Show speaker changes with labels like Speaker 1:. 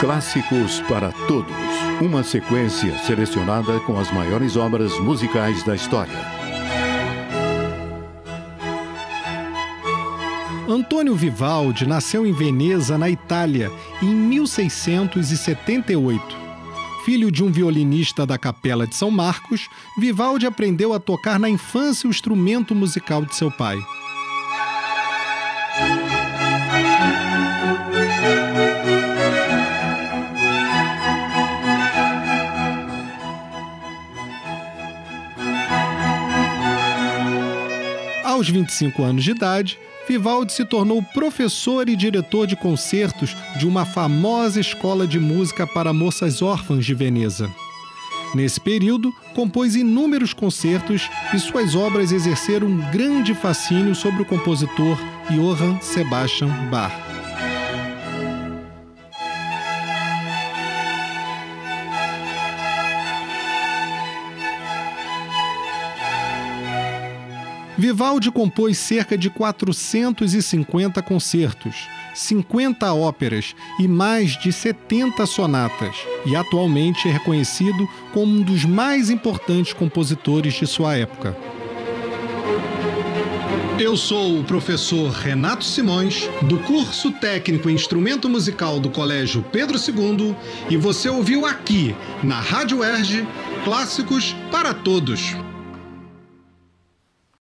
Speaker 1: Clássicos para Todos. Uma sequência selecionada com as maiores obras musicais da história.
Speaker 2: Antônio Vivaldi nasceu em Veneza, na Itália, em 1678. Filho de um violinista da Capela de São Marcos, Vivaldi aprendeu a tocar na infância o instrumento musical de seu pai. Aos 25 anos de idade, Vivaldi se tornou professor e diretor de concertos de uma famosa escola de música para moças órfãs de Veneza. Nesse período, compôs inúmeros concertos e suas obras exerceram um grande fascínio sobre o compositor Johann Sebastian Bach. Vivaldi compôs cerca de 450 concertos, 50 óperas e mais de 70 sonatas, e atualmente é reconhecido como um dos mais importantes compositores de sua época. Eu sou o professor Renato Simões, do curso técnico instrumento musical do Colégio Pedro II, e você ouviu aqui, na Rádio Erge, Clássicos para Todos.